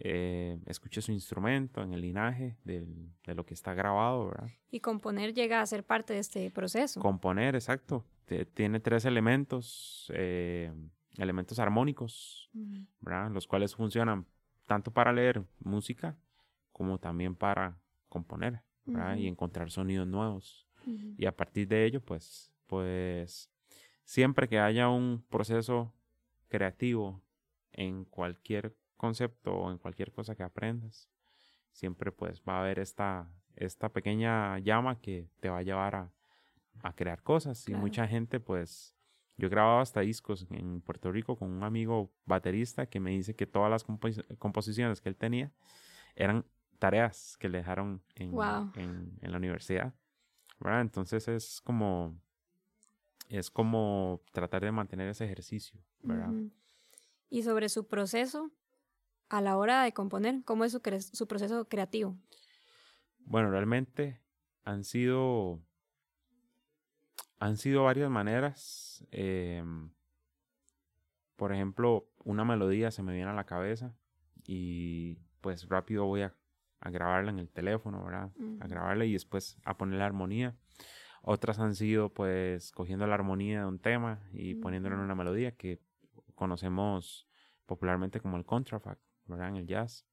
eh, escuche su instrumento en el linaje de lo que está grabado, ¿verdad? Y componer llega a ser parte de este proceso. Componer, exacto. tiene tres elementos, elementos armónicos, ¿verdad? Los cuales funcionan tanto para leer música como también para componer, y encontrar sonidos nuevos. Y a partir de ello, pues, pues, siempre que haya un proceso creativo en cualquier concepto o en cualquier cosa que aprendas, siempre pues va a haber esta, esta pequeña llama que te va a llevar a, a crear cosas. Y mucha gente pues, yo grababa hasta discos en Puerto Rico con un amigo baterista que me dice que todas las composiciones que él tenía eran tareas que le dejaron en, en, la universidad. Entonces es como, es como tratar de mantener ese ejercicio. ¿verdad? Y sobre su proceso a la hora de componer, ¿cómo es su, su proceso creativo? Bueno, realmente han sido, han sido varias maneras. Em, por ejemplo, una melodía se me viene a la cabeza y pues rápido voy a a grabarla en el teléfono, ¿verdad? A grabarla y después a poner la armonía. Otras han sido pues cogiendo la armonía de un tema y poniéndolo en una melodía que conocemos popularmente como el contrafact, ¿verdad? En el jazz.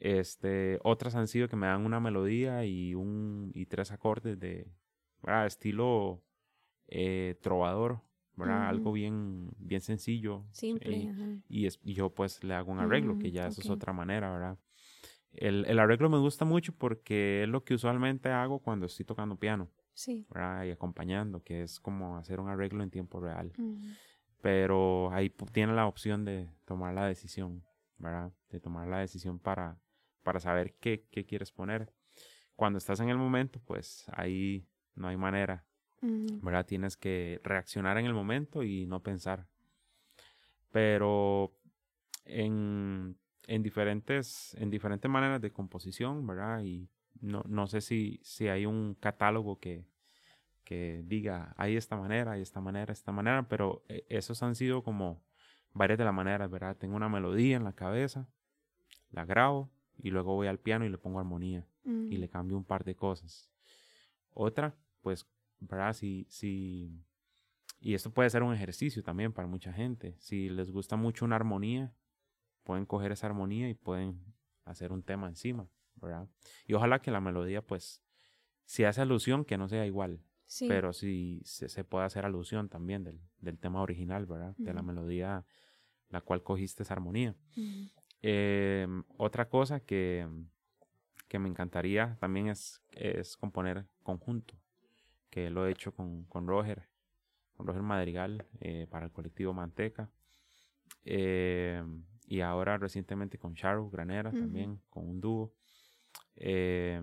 Este, otras han sido que me dan una melodía y un y tres acordes de ¿verdad? estilo eh, trovador, ¿verdad? Algo bien bien sencillo. Simple. y, yo pues le hago un arreglo, que ya eso es otra manera, ¿verdad? El, el, arreglo me gusta mucho porque es lo que usualmente hago cuando estoy tocando piano. Sí. Y acompañando, que es como hacer un arreglo en tiempo real. Pero ahí tiene la opción de tomar la decisión, ¿verdad? De tomar la decisión para, para saber qué, qué quieres poner. Cuando estás en el momento, pues ahí no hay manera, ¿verdad? Tienes que reaccionar en el momento y no pensar. Pero en en diferentes, en diferentes maneras de composición, ¿verdad? Y no, no sé si, si hay un catálogo que, que diga, hay esta manera, hay esta manera, esta manera, pero eh, esos han sido como varias de las maneras, ¿verdad? Tengo una melodía en la cabeza, la grabo y luego voy al piano y le pongo armonía y le cambio un par de cosas. Otra, pues, ¿verdad? Si, si, y esto puede ser un ejercicio también para mucha gente. Si les gusta mucho una armonía, pueden coger esa armonía y pueden hacer un tema encima, ¿verdad? Y ojalá que la melodía, pues, si hace alusión, que no sea igual, pero si se, puede hacer alusión también del, del tema original, ¿verdad? De la melodía la cual cogiste esa armonía. Em, otra cosa que, que, me encantaría también es, es componer conjunto, que lo he hecho con, con Roger, con Roger Madrigal, eh, para el colectivo Manteca. Eh, y ahora recientemente con Charo Granera también, con un dúo. Eh,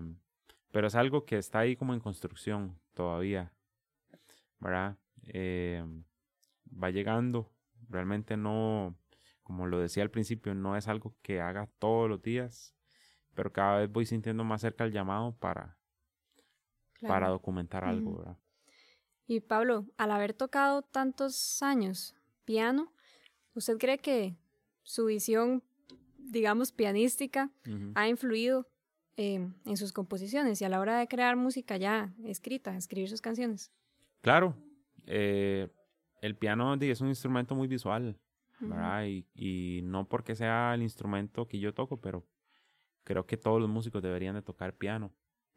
pero es algo que está ahí como en construcción todavía, ¿verdad? Va llegando, realmente no, como lo decía al principio, no es algo que haga todos los días, pero cada vez voy sintiendo más cerca el llamado para, para documentar algo, ¿verdad? Y Pablo, al haber tocado tantos años piano, ¿usted cree que su visión, digamos, pianística ha influido em, en sus composiciones y a la hora de crear música ya escrita, escribir sus canciones. Claro, eh, el piano es un instrumento muy visual, ¿verdad? Y, y, no porque sea el instrumento que yo toco, pero creo que todos los músicos deberían de tocar piano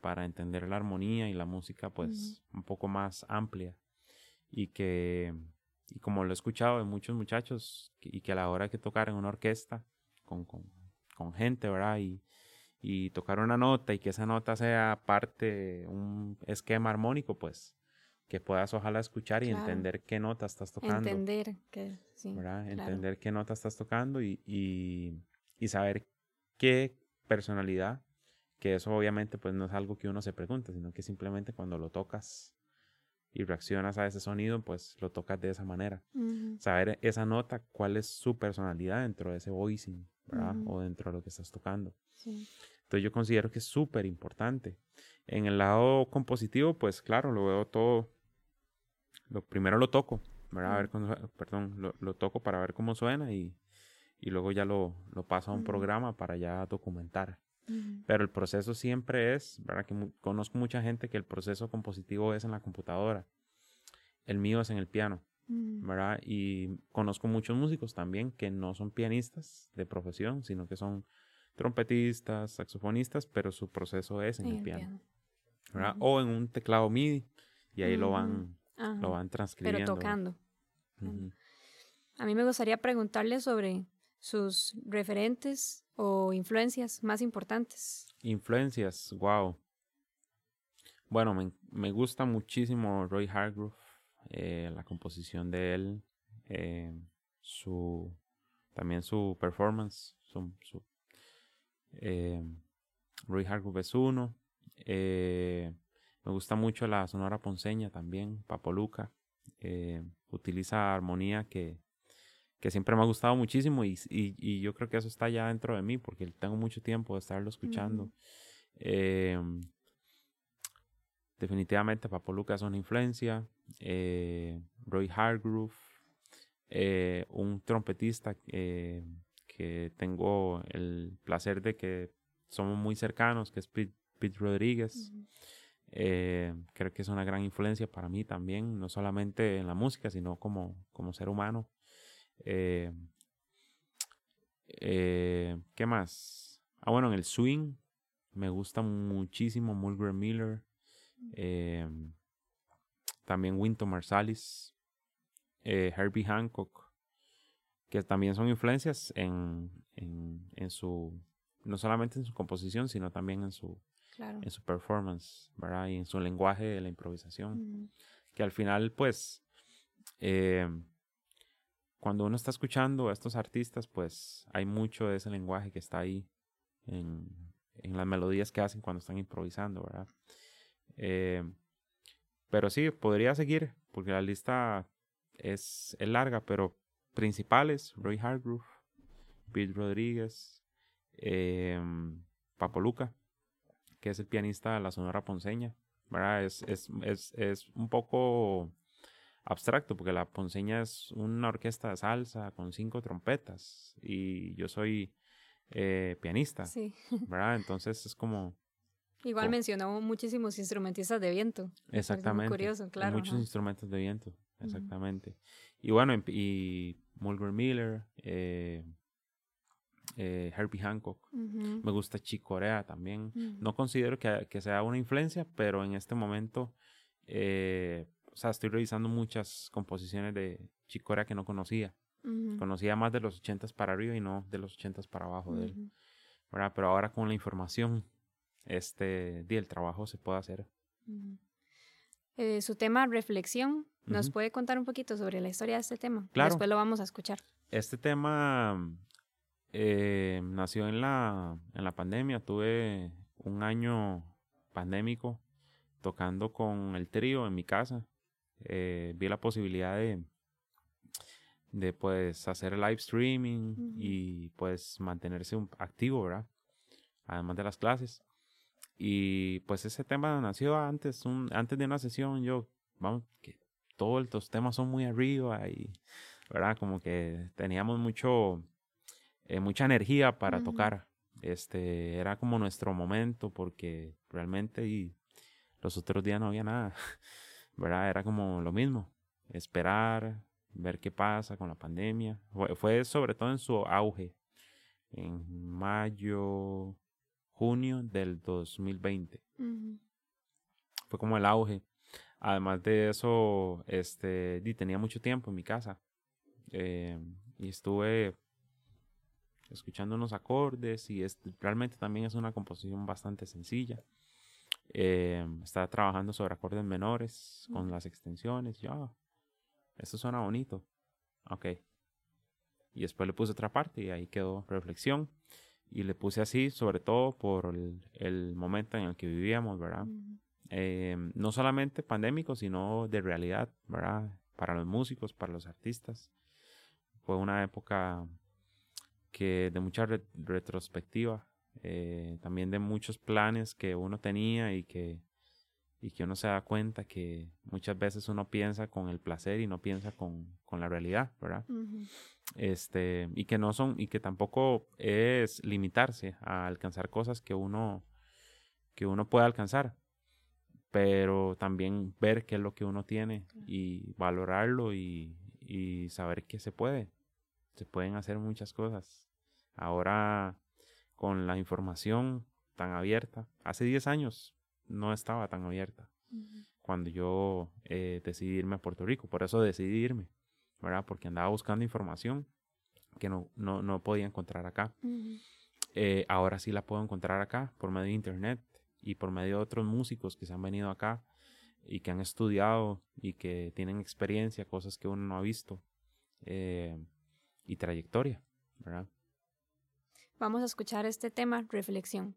para entender la armonía y la música pues un poco más amplia y que y como lo he escuchado de muchos muchachos, y que a la hora que tocar en una orquesta con, con, con gente, ¿verdad? Y, y, tocar una nota y que esa nota sea parte, un esquema armónico, pues que puedas ojalá escuchar y entender qué nota estás tocando. Entender que, sí. ¿verdad? Entender qué nota estás tocando y, y, y saber qué personalidad, que eso obviamente pues no es algo que uno se pregunta, sino que simplemente cuando lo tocas y reaccionas a ese sonido, pues lo tocas de esa manera. Saber esa nota, cuál es su personalidad dentro de ese voicing, ¿verdad? O dentro de lo que estás tocando. Entonces yo considero que es súper importante. En el lado compositivo, pues claro, lo veo todo. Lo primero lo toco, ¿verdad? A ver perdón, lo, lo, toco para ver cómo suena y, y luego ya lo, lo paso a un programa para ya documentar. Pero el proceso siempre es, ¿verdad? Que conozco mucha gente que el proceso compositivo es en la computadora. El mío es en el piano, mm. ¿verdad? Y conozco muchos músicos también que no son pianistas de profesión, sino que son trompetistas, saxofonistas, pero su proceso es en, el, piano. ¿verdad? O en un teclado MIDI y ahí lo van, lo van transcribiendo. Pero tocando. A mí me gustaría preguntarle sobre sus referentes o influencias más importantes. Influencias, wow. Bueno, me, me gusta muchísimo Roy Hargrove, eh, la composición de él, eh, su también su performance, su, eh, Roy Hargrove es uno. me gusta mucho la Sonora Ponceña también, Papoluca. utiliza armonía que, que siempre me ha gustado muchísimo y, y, yo creo que eso está ya dentro de mí porque tengo mucho tiempo de estarlo escuchando. definitivamente Papoluca es una influencia. Roy Hargrove eh, un trompetista eh, que tengo el placer de que somos muy cercanos, que es Pete, Rodríguez. Eh, creo que es una gran influencia para mí también, no solamente en la música, sino como, como ser humano. ¿Qué más? Ah, bueno, en el swing me gusta muchísimo Mulgrew Miller. también Winton Marsalis. Eh, Herbie Hancock, que también son influencias en, en, su, no solamente en su composición, sino también en su, en su performance, ¿verdad? Y en su lenguaje de la improvisación. Que al final, pues, eh, cuando uno está escuchando a estos artistas, pues hay mucho de ese lenguaje que está ahí en, las melodías que hacen cuando están improvisando, ¿verdad? Eh, pero sí, podría seguir, porque la lista es, larga, pero principales, Roy Hargrove, Pete Rodríguez, eh, Papo Luca, que es el pianista de la Sonora Ponceña, ¿verdad? Es, es, es, es, un poco abstracto porque la Ponceña es una orquesta de salsa con cinco trompetas y yo soy eh, pianista, sí. ¿verdad? Entonces es como... Igual mencionó muchísimos instrumentistas de viento. Exactamente. curioso, claro. Muchos instrumentos de viento exactamente. Y bueno, y Mulgrew Miller, eh, eh, Herbie Hancock. Me gusta Chick Corea también. No considero que, que, sea una influencia, pero en este momento, eh, o sea, estoy revisando muchas composiciones de Chick Corea que no conocía. Conocía más de los ochentas para arriba y no de los ochentas para abajo de él. Pero ahora con la información, este, día el trabajo se puede hacer. Eh, su tema reflexión. ¿Nos puede contar un poquito sobre la historia de este tema? Claro. Después lo vamos a escuchar. Este tema eh, nació en la, en la pandemia. Tuve un año pandémico tocando con el trío en mi casa. Eh, vi la posibilidad de, de pues hacer live streaming y pues mantenerse activo, ¿verdad? Además de las clases. Y pues ese tema nació antes, un, antes de una sesión, yo, vamos, que todos los temas son muy arriba y, ¿verdad? Como que teníamos mucho, eh, mucha energía para tocar. Este, era como nuestro momento porque realmente y los otros días no había nada, ¿verdad? Era como lo mismo, esperar, ver qué pasa con la pandemia. fue sobre todo en su auge, en mayo, junio del 2020. Fue como el auge. Además de eso, este, tenía mucho tiempo en mi casa. Eh, y estuve escuchando unos acordes y realmente también es una composición bastante sencilla. Eh, estaba trabajando sobre acordes menores con las extensiones. Ya, ah, eso suena bonito. Ok. Y después le puse otra parte y ahí quedó reflexión y le puse así, sobre todo por el, momento en el que vivíamos, ¿verdad? Eh, no solamente pandémico, sino de realidad, ¿verdad? Para los músicos, para los artistas. Fue una época que de mucha retrospectiva, eh, también de muchos planes que uno tenía y que, y que uno se da cuenta que muchas veces uno piensa con el placer y no piensa con, con la realidad, ¿verdad? Este, y que no son, y que tampoco es limitarse a alcanzar cosas que uno, que uno puede alcanzar, pero también ver qué es lo que uno tiene y valorarlo y, y saber que se puede. Se pueden hacer muchas cosas. Ahora, con la información tan abierta, hace 10 años no estaba tan abierta cuando yo eh, decidí irme a Puerto Rico. Por eso decidí irme, ¿verdad? Porque andaba buscando información que no, no, no podía encontrar acá. Eh, ahora sí la puedo encontrar acá por medio de internet y por medio de otros músicos que se han venido acá y que han estudiado y que tienen experiencia, cosas que uno no ha visto eh, y trayectoria, ¿verdad? Vamos a escuchar este tema, reflexión.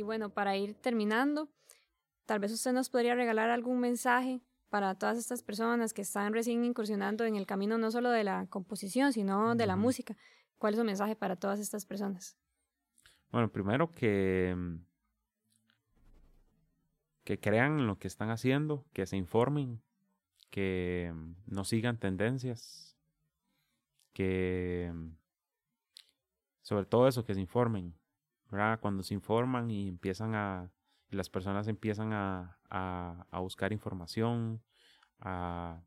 Y bueno, para ir terminando, tal vez usted nos podría regalar algún mensaje para todas estas personas que están recién incursionando en el camino no solo de la composición, sino de la música. ¿Cuál es su mensaje para todas estas personas? Bueno, primero que, que crean en lo que están haciendo, que se informen, que no sigan tendencias, que sobre todo eso, que se informen, ¿verdad? Cuando se informan y empiezan a, las personas empiezan a, a, buscar información, a,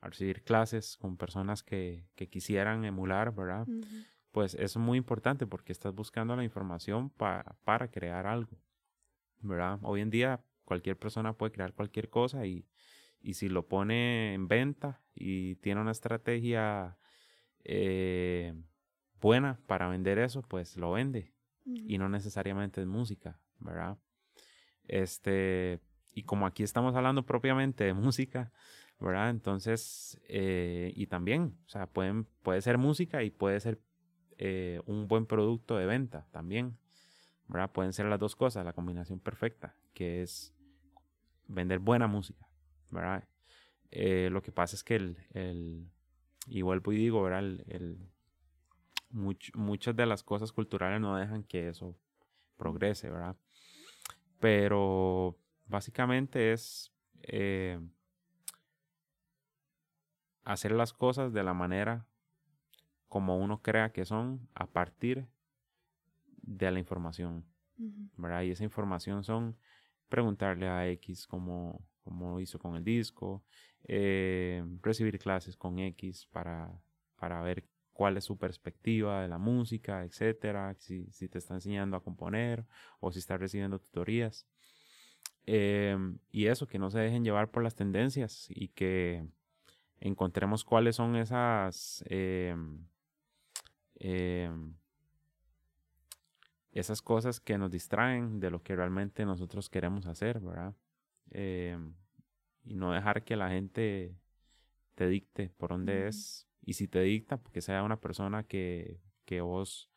recibir clases con personas que, que quisieran emular, ¿verdad? Pues eso es muy importante porque estás buscando la información para crear algo, ¿verdad? Hoy en día cualquier persona puede crear cualquier cosa y, y si lo pone en venta y tiene una estrategia eh, buena para vender eso, pues lo vende. Y no necesariamente es música, ¿verdad? Este, y como aquí estamos hablando propiamente de música, ¿verdad? Entonces, eh, y también, o sea, pueden, puede ser música y puede ser eh, un buen producto de venta también, ¿verdad? Pueden ser las dos cosas, la combinación perfecta, que es vender buena música, ¿verdad? Eh, lo que pasa es que el, el, y vuelvo y digo, ¿verdad? El, muchas de las cosas culturales no dejan que eso progrese, ¿verdad? Pero básicamente es eh, hacer las cosas de la manera como uno crea que son a partir de la información, ¿verdad? Y esa información son preguntarle a X cómo, cómo hizo con el disco, eh, recibir clases con X para, para ver cuál es su perspectiva de la música, etcétera, si, si te está enseñando a componer o si está recibiendo tutorías. Em, y eso, que no se dejen llevar por las tendencias y que encontremos cuáles son esas em, em, esas cosas que nos distraen de lo que realmente nosotros queremos hacer, ¿verdad? y no dejar que la gente te dicte por dónde es y si te dicta, que sea una persona que, que vos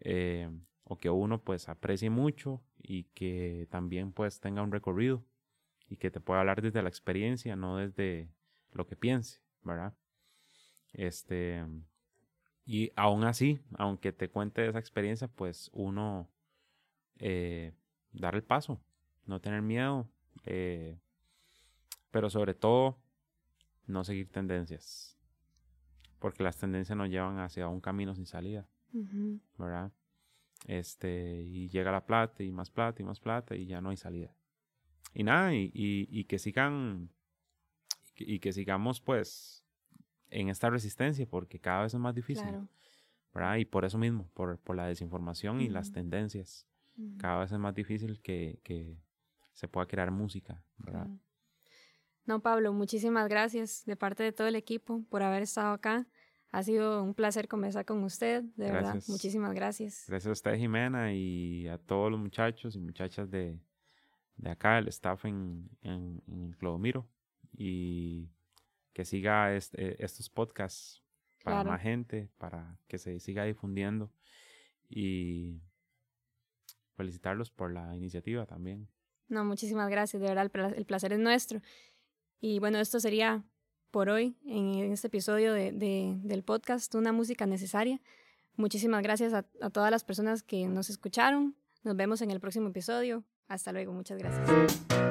eh, o que uno pues aprecie mucho y que también pues tenga un recorrido y que te pueda hablar desde la experiencia, no desde lo que piense, ¿verdad? Este, y aún así, aunque te cuente esa experiencia, pues uno eh, dar el paso, no tener miedo, eh, pero sobre todo no seguir tendencias porque las tendencias nos llevan hacia un camino sin salida, ¿verdad? Este, y llega la plata y más plata y más plata y ya no hay salida. Y nada, y, y, que sigan, y que sigamos pues en esta resistencia porque cada vez es más difícil, ¿verdad? Y por eso mismo, por, por la desinformación y las tendencias, cada vez es más difícil que, que se pueda crear música, ¿verdad? No, Pablo, muchísimas gracias de parte de todo el equipo por haber estado acá. Ha sido un placer conversar con usted, de verdad. Muchísimas gracias. Gracias a usted, Jimena, y a todos los muchachos y muchachas de, de acá, el staff en, en, en Clodomiro. Y que siga este, estos podcasts para más gente, para que se siga difundiendo. Y felicitarlos por la iniciativa también. No, muchísimas gracias, de verdad, el placer es nuestro. Y bueno, esto sería por hoy en este episodio de, del podcast Una Música Necesaria. Muchísimas gracias a, a todas las personas que nos escucharon. Nos vemos en el próximo episodio. Hasta luego. Muchas gracias.